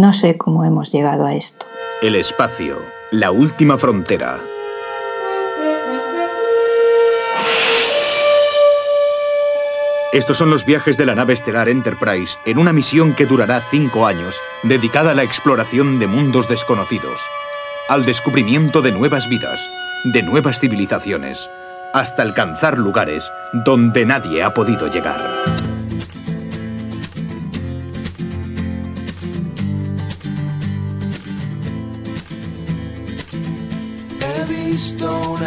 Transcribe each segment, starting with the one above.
No sé cómo hemos llegado a esto. El espacio, la última frontera. Estos son los viajes de la nave estelar Enterprise en una misión que durará cinco años, dedicada a la exploración de mundos desconocidos, al descubrimiento de nuevas vidas, de nuevas civilizaciones, hasta alcanzar lugares donde nadie ha podido llegar.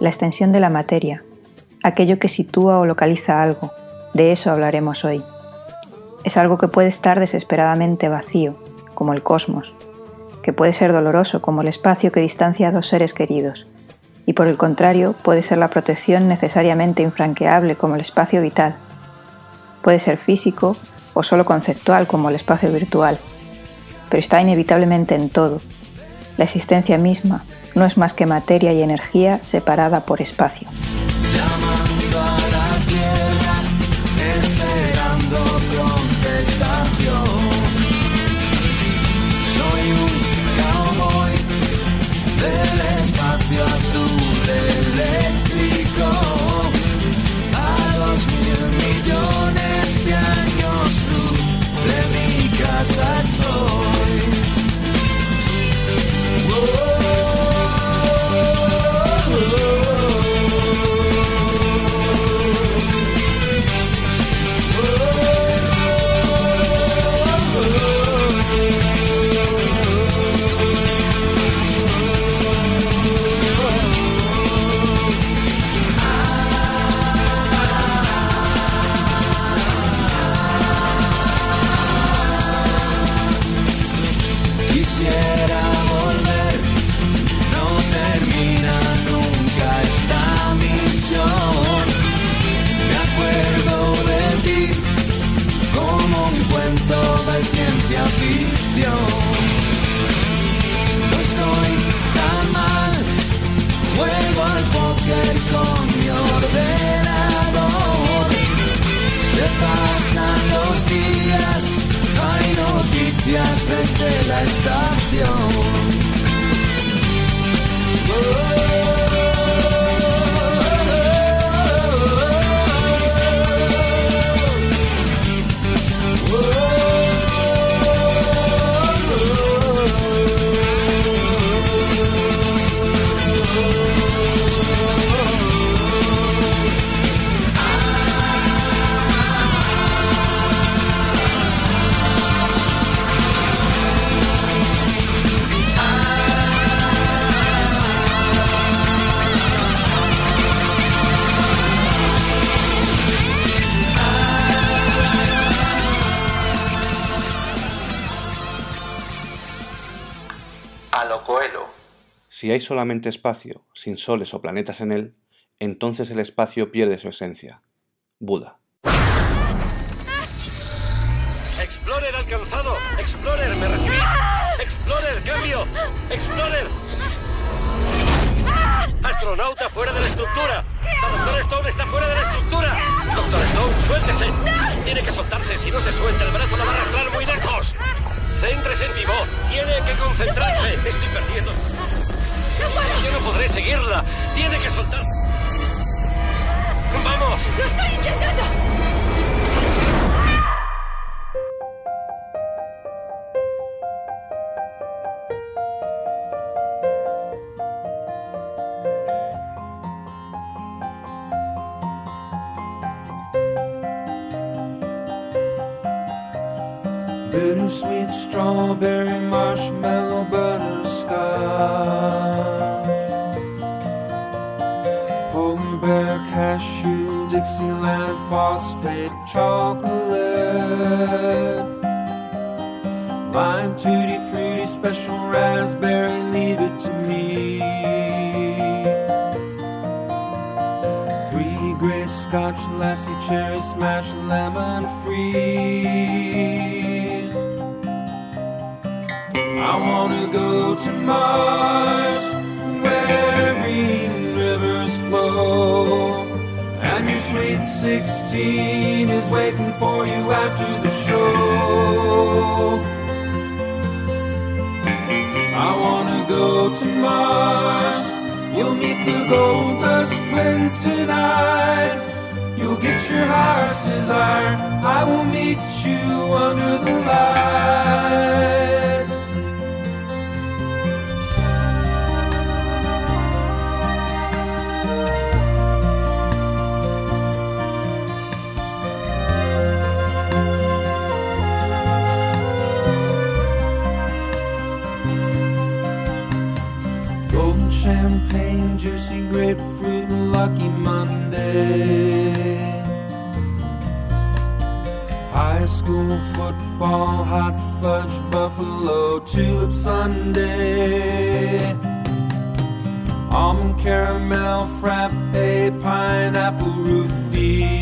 La extensión de la materia, aquello que sitúa o localiza algo, de eso hablaremos hoy. Es algo que puede estar desesperadamente vacío, como el cosmos, que puede ser doloroso como el espacio que distancia a dos seres queridos, y por el contrario puede ser la protección necesariamente infranqueable como el espacio vital, Puede ser físico o solo conceptual como el espacio virtual, pero está inevitablemente en todo. La existencia misma no es más que materia y energía separada por espacio. Si hay solamente espacio, sin soles o planetas en él, entonces el espacio pierde su esencia. Buda. Explorer alcanzado. Explorer, ¿me recibís? Explorer, cambio. Explorer. Astronauta fuera de la estructura. Doctor Stone está fuera de la estructura. Doctor Stone, suéltese. Tiene que soltarse. Si no se suelta, el brazo la va a arrastrar muy lejos. Céntrese en vivo. Tiene que concentrarse. Estoy perdiendo. Yo no podré seguirla. Tiene que soltar. ¡Vamos! ¡Lo estoy intentando! Bittersweet strawberry marshmallow butterscotch Dixieland phosphate chocolate. Lime tutti fruity special raspberry, leave it to me. Three gray scotch lassie cherry smash lemon freeze. I wanna go to Mars where green rivers flow. Sweet 16 is waiting for you after the show. I wanna go to Mars. You'll meet the Gold Dust Twins tonight. You'll get your heart's desire. I will meet you under the lights. Juicy grapefruit, lucky Monday. High school football, hot fudge, buffalo, tulip Sunday. Almond caramel, frappe, pineapple root beer.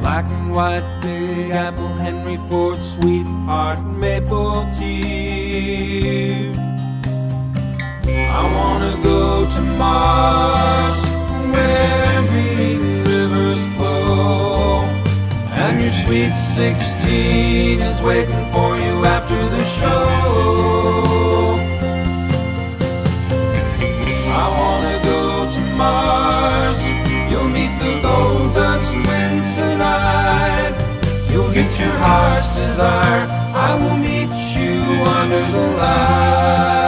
Black and white, big apple, Henry Ford, sweetheart, maple tea. I wanna go to Mars, where green rivers flow, and your sweet 16 is waiting for you after the show. I wanna go to Mars. You'll meet the Gold Dust Twins tonight. You'll get your heart's desire. I will meet you under the lights.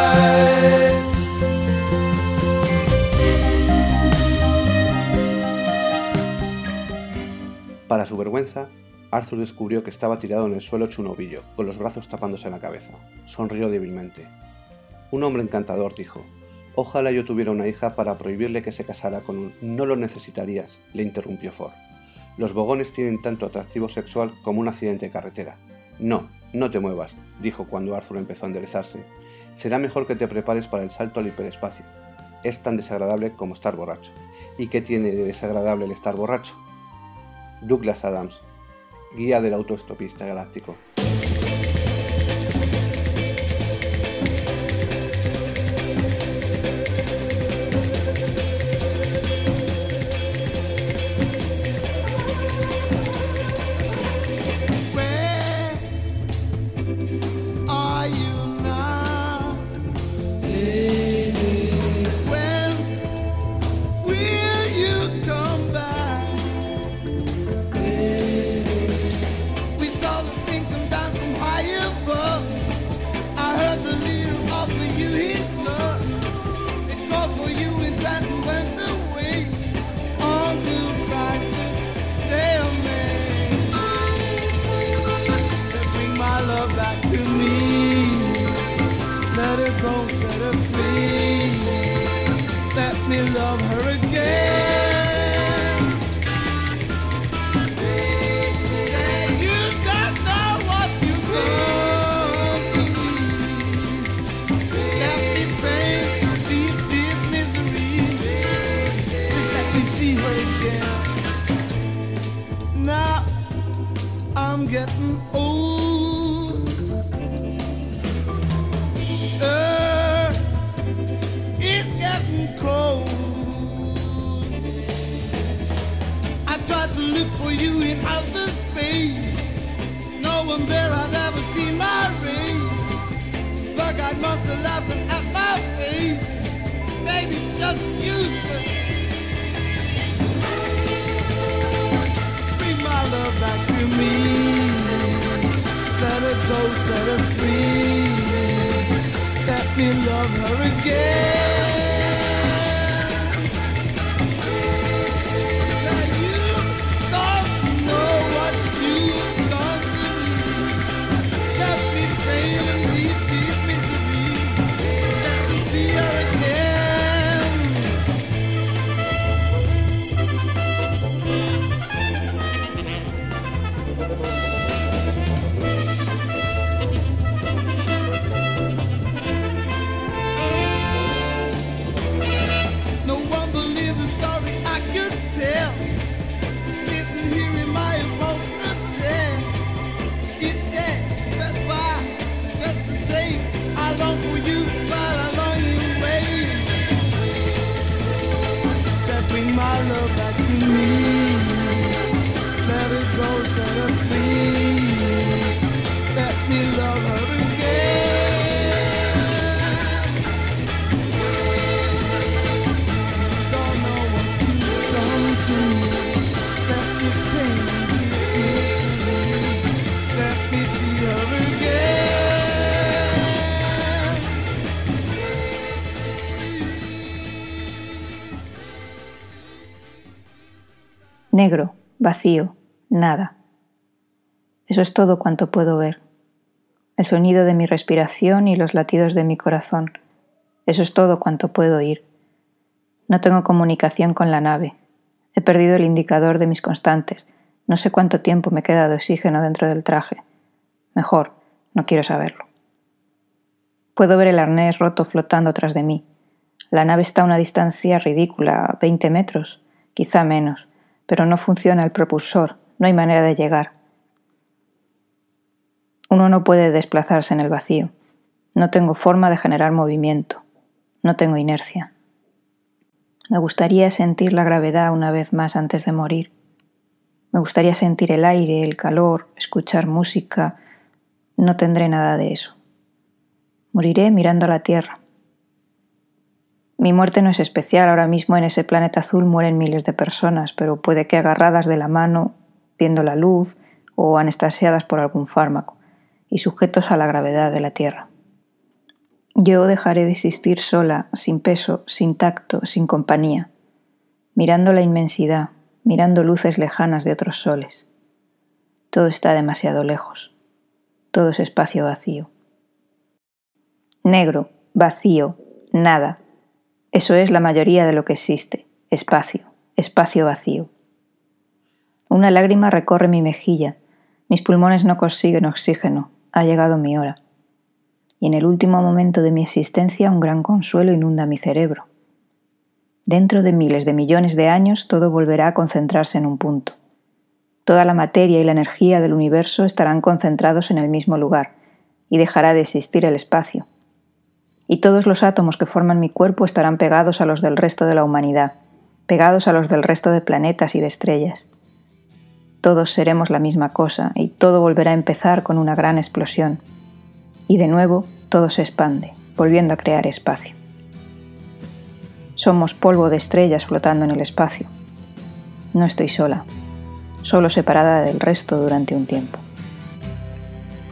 Su vergüenza, Arthur descubrió que estaba tirado en el suelo hecho un ovillo, con los brazos tapándose la cabeza. Sonrió débilmente. Un hombre encantador, dijo. Ojalá yo tuviera una hija para prohibirle que se casara con un... No lo necesitarías, le interrumpió Ford. Los bogones tienen tanto atractivo sexual como un accidente de carretera. No, no te muevas, dijo cuando Arthur empezó a enderezarse. Será mejor que te prepares para el salto al hiperespacio. Es tan desagradable como estar borracho. ¿Y qué tiene de desagradable el estar borracho? Douglas Adams, guía del autoestopista galáctico. Outer space. No one there I'd ever seen my race. Bug I must have laughing at my face. Baby, just useless. Bring my love back to me. Let her go, set her free. Let me love her again. Vacío, nada. Eso es todo cuanto puedo ver. El sonido de mi respiración y los latidos de mi corazón. Eso es todo cuanto puedo oír. No tengo comunicación con la nave. He perdido el indicador de mis constantes. No sé cuánto tiempo me queda de oxígeno dentro del traje. Mejor, no quiero saberlo. Puedo ver el arnés roto flotando tras de mí. La nave está a una distancia ridícula, 20 metros, quizá menos pero no funciona el propulsor, no hay manera de llegar. Uno no puede desplazarse en el vacío. No tengo forma de generar movimiento. No tengo inercia. Me gustaría sentir la gravedad una vez más antes de morir. Me gustaría sentir el aire, el calor, escuchar música. No tendré nada de eso. Moriré mirando a la tierra. Mi muerte no es especial, ahora mismo en ese planeta azul mueren miles de personas, pero puede que agarradas de la mano, viendo la luz o anestasiadas por algún fármaco y sujetos a la gravedad de la Tierra. Yo dejaré de existir sola, sin peso, sin tacto, sin compañía, mirando la inmensidad, mirando luces lejanas de otros soles. Todo está demasiado lejos. Todo es espacio vacío. Negro, vacío, nada eso es la mayoría de lo que existe, espacio, espacio vacío. Una lágrima recorre mi mejilla, mis pulmones no consiguen oxígeno, ha llegado mi hora. Y en el último momento de mi existencia un gran consuelo inunda mi cerebro. Dentro de miles de millones de años todo volverá a concentrarse en un punto. Toda la materia y la energía del universo estarán concentrados en el mismo lugar, y dejará de existir el espacio y todos los átomos que forman mi cuerpo estarán pegados a los del resto de la humanidad, pegados a los del resto de planetas y de estrellas. Todos seremos la misma cosa y todo volverá a empezar con una gran explosión. Y de nuevo todo se expande, volviendo a crear espacio. Somos polvo de estrellas flotando en el espacio. No estoy sola, solo separada del resto durante un tiempo.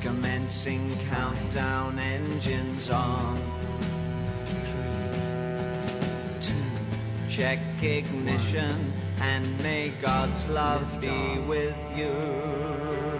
Commencing countdown engines on. Two, check ignition and may God's love be with you.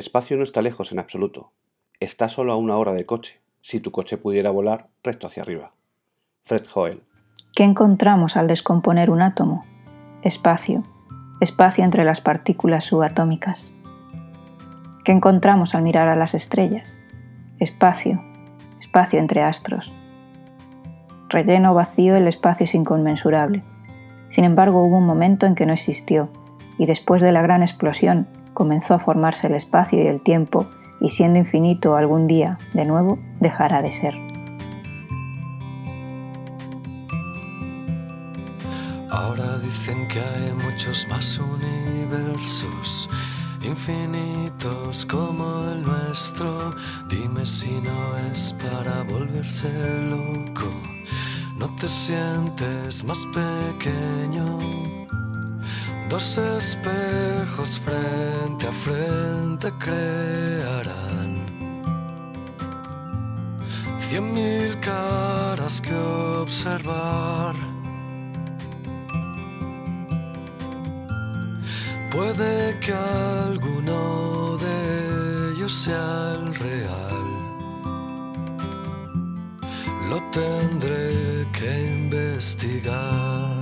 Espacio no está lejos en absoluto. Está solo a una hora de coche, si tu coche pudiera volar recto hacia arriba. Fred Hoyle. ¿Qué encontramos al descomponer un átomo? Espacio, espacio entre las partículas subatómicas. ¿Qué encontramos al mirar a las estrellas? Espacio, espacio entre astros. Relleno vacío, el espacio es inconmensurable. Sin embargo, hubo un momento en que no existió, y después de la gran explosión comenzó a formarse el espacio y el tiempo, y siendo infinito algún día, de nuevo, dejará de ser. Ahora dicen que hay muchos más universos, infinitos como el nuestro. Dime si no es para volverse loco. No te sientes más pequeño. Dos espejos frente a frente crearán cien mil caras que observar. Puede que alguno de ellos sea el real. Lo tendré que investigar.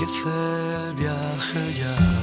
Empiece el viaje ya.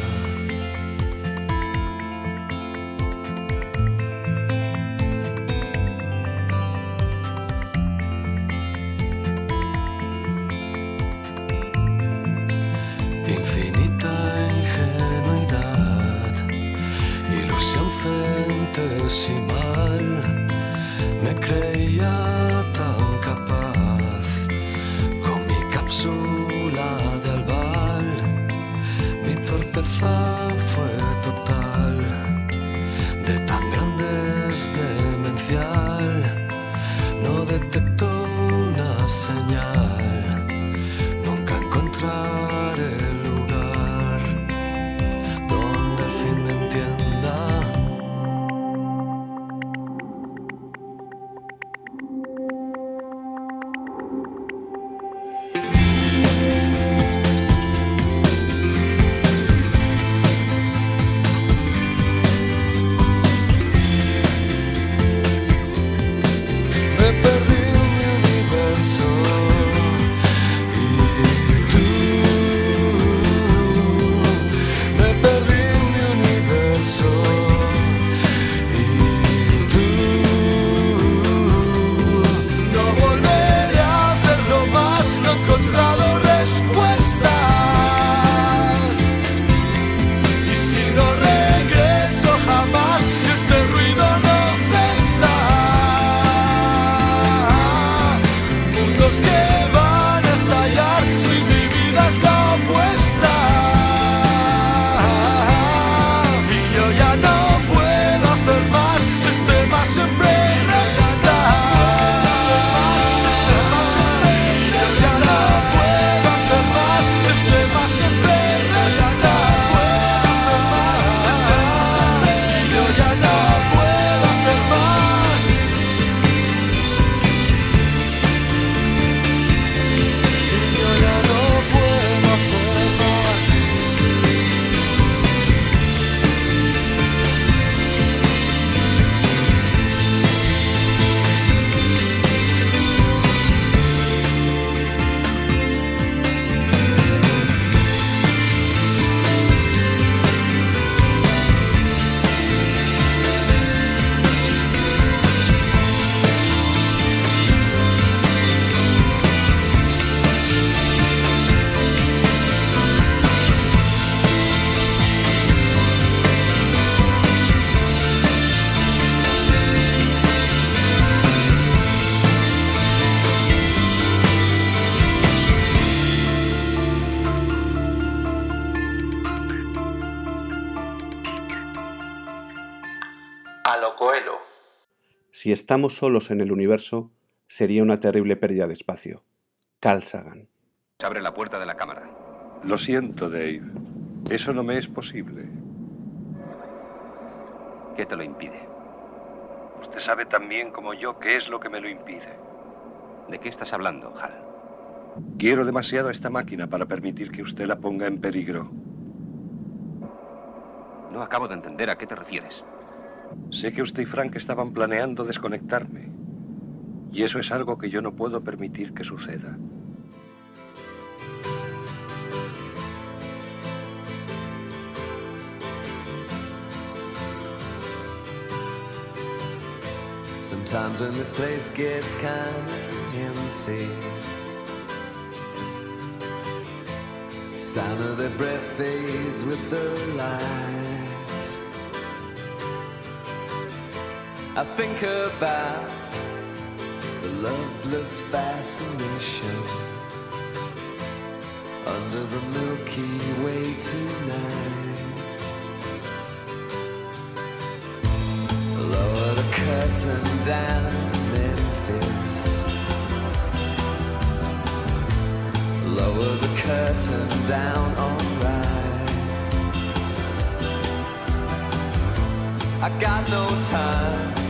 Si estamos solos en el universo, sería una terrible pérdida de espacio. Carl Sagan. Se abre la puerta de la cámara. Lo siento, Dave. Eso no me es posible. ¿Qué te lo impide? Usted sabe tan bien como yo qué es lo que me lo impide. ¿De qué estás hablando, Hal? Quiero demasiado a esta máquina para permitir que usted la ponga en peligro. No acabo de entender a qué te refieres. Sé que usted y Frank estaban planeando desconectarme. Y eso es algo que yo no puedo permitir que suceda. Sometimes when this place gets kind breath with the lights. I think about the loveless fascination under the Milky Way tonight. Lower the curtain down, Memphis. Lower the curtain down, alright. I got no time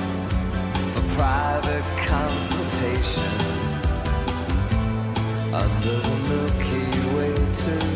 private consultation under the Milky Way tonight.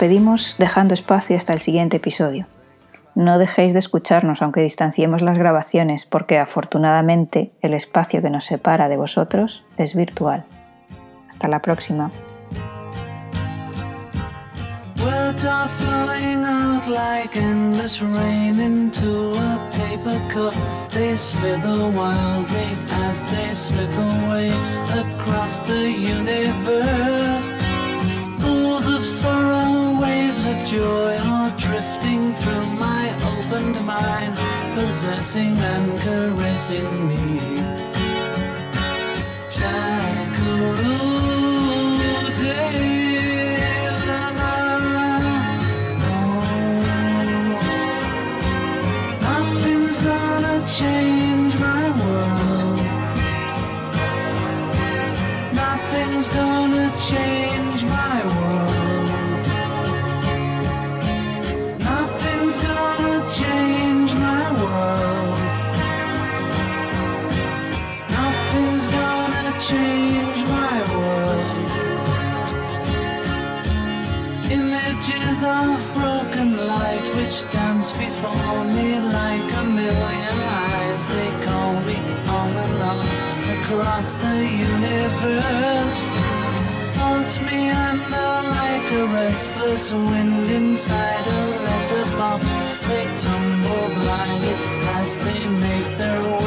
Despedimos dejando espacio hasta el siguiente episodio. No dejéis de escucharnos aunque distanciemos las grabaciones porque afortunadamente el espacio que nos separa de vosotros es virtual. Hasta la próxima. Joy are drifting through my opened mind, possessing and caressing me. Nothing's gonna change my world. Nothing's gonna before me like a million eyes. They call me and on across the universe. Thoughts meander like a restless wind inside a letterbox. They tumble blindly as they make their way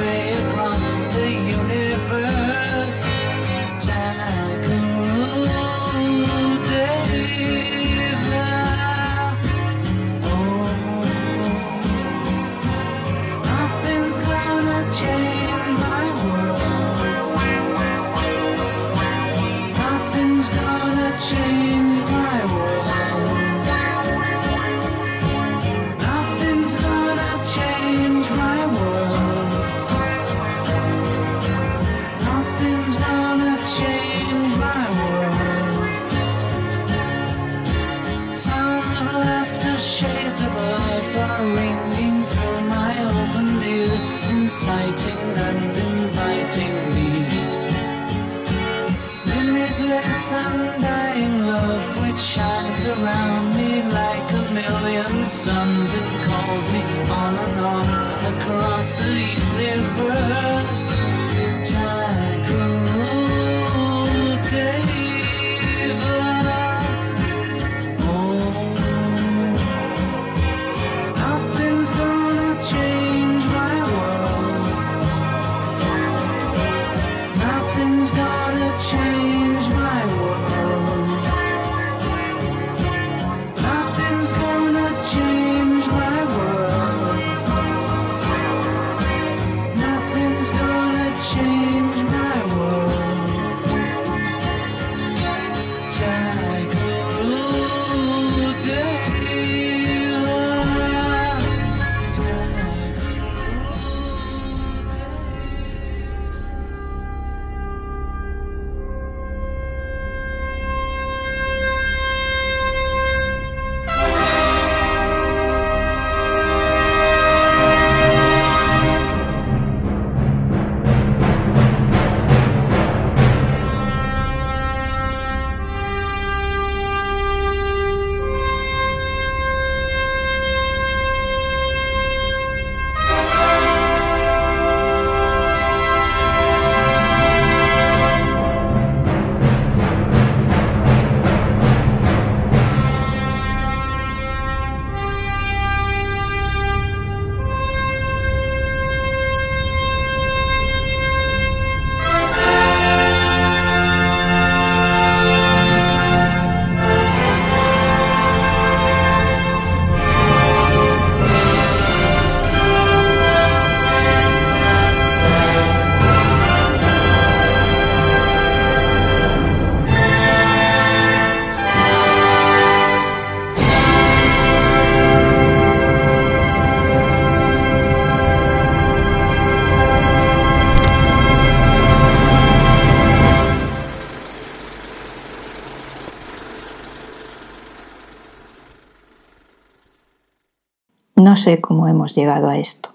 sé cómo hemos llegado a esto.